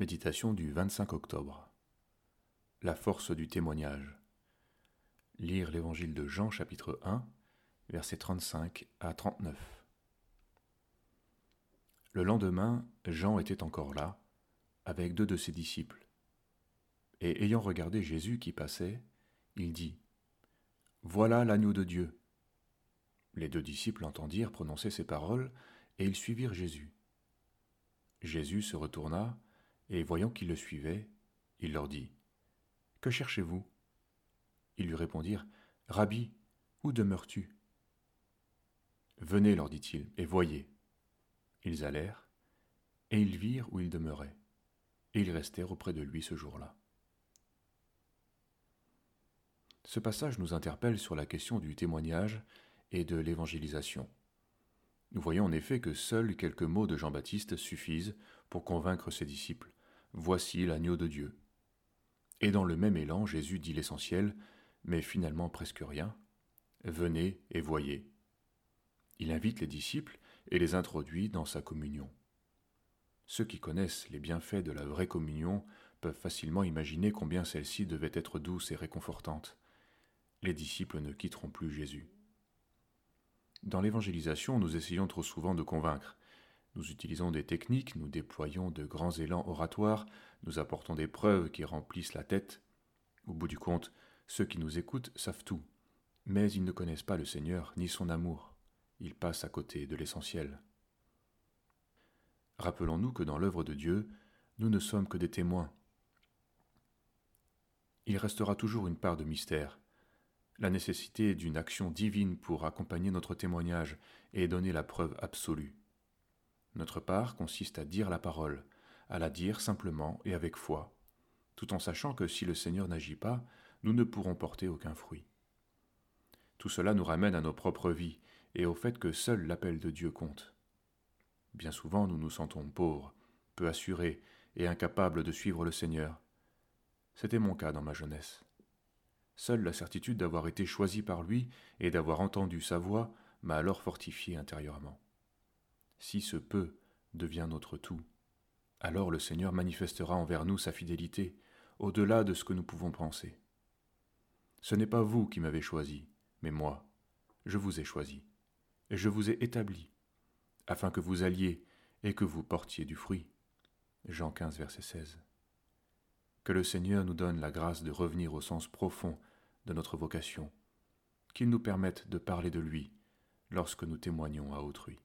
Méditation du 25 octobre. La force du témoignage. Lire l'évangile de Jean chapitre 1, versets 35 à 39. Le lendemain, Jean était encore là, avec deux de ses disciples. Et ayant regardé Jésus qui passait, il dit Voilà l'agneau de Dieu. Les deux disciples entendirent prononcer ces paroles, et ils suivirent Jésus. Jésus se retourna, et voyant qu'ils le suivaient, il leur dit Que cherchez-vous? Ils lui répondirent Rabbi, où demeures-tu? Venez, leur dit-il, et voyez. Ils allèrent, et ils virent où il demeurait, et ils restèrent auprès de lui ce jour-là. Ce passage nous interpelle sur la question du témoignage et de l'évangélisation. Nous voyons en effet que seuls quelques mots de Jean-Baptiste suffisent pour convaincre ses disciples. Voici l'agneau de Dieu. Et dans le même élan, Jésus dit l'essentiel, mais finalement presque rien. Venez et voyez. Il invite les disciples et les introduit dans sa communion. Ceux qui connaissent les bienfaits de la vraie communion peuvent facilement imaginer combien celle-ci devait être douce et réconfortante. Les disciples ne quitteront plus Jésus. Dans l'évangélisation, nous essayons trop souvent de convaincre, nous utilisons des techniques, nous déployons de grands élans oratoires, nous apportons des preuves qui remplissent la tête. Au bout du compte, ceux qui nous écoutent savent tout, mais ils ne connaissent pas le Seigneur ni son amour. Ils passent à côté de l'essentiel. Rappelons-nous que dans l'œuvre de Dieu, nous ne sommes que des témoins. Il restera toujours une part de mystère, la nécessité d'une action divine pour accompagner notre témoignage et donner la preuve absolue. Notre part consiste à dire la parole, à la dire simplement et avec foi, tout en sachant que si le Seigneur n'agit pas, nous ne pourrons porter aucun fruit. Tout cela nous ramène à nos propres vies et au fait que seul l'appel de Dieu compte. Bien souvent nous nous sentons pauvres, peu assurés et incapables de suivre le Seigneur. C'était mon cas dans ma jeunesse. Seule la certitude d'avoir été choisi par lui et d'avoir entendu sa voix m'a alors fortifié intérieurement. Si ce peu devient notre tout, alors le Seigneur manifestera envers nous sa fidélité, au-delà de ce que nous pouvons penser. Ce n'est pas vous qui m'avez choisi, mais moi, je vous ai choisi, et je vous ai établi, afin que vous alliez et que vous portiez du fruit. Jean 15, verset 16. Que le Seigneur nous donne la grâce de revenir au sens profond de notre vocation, qu'il nous permette de parler de lui lorsque nous témoignons à autrui.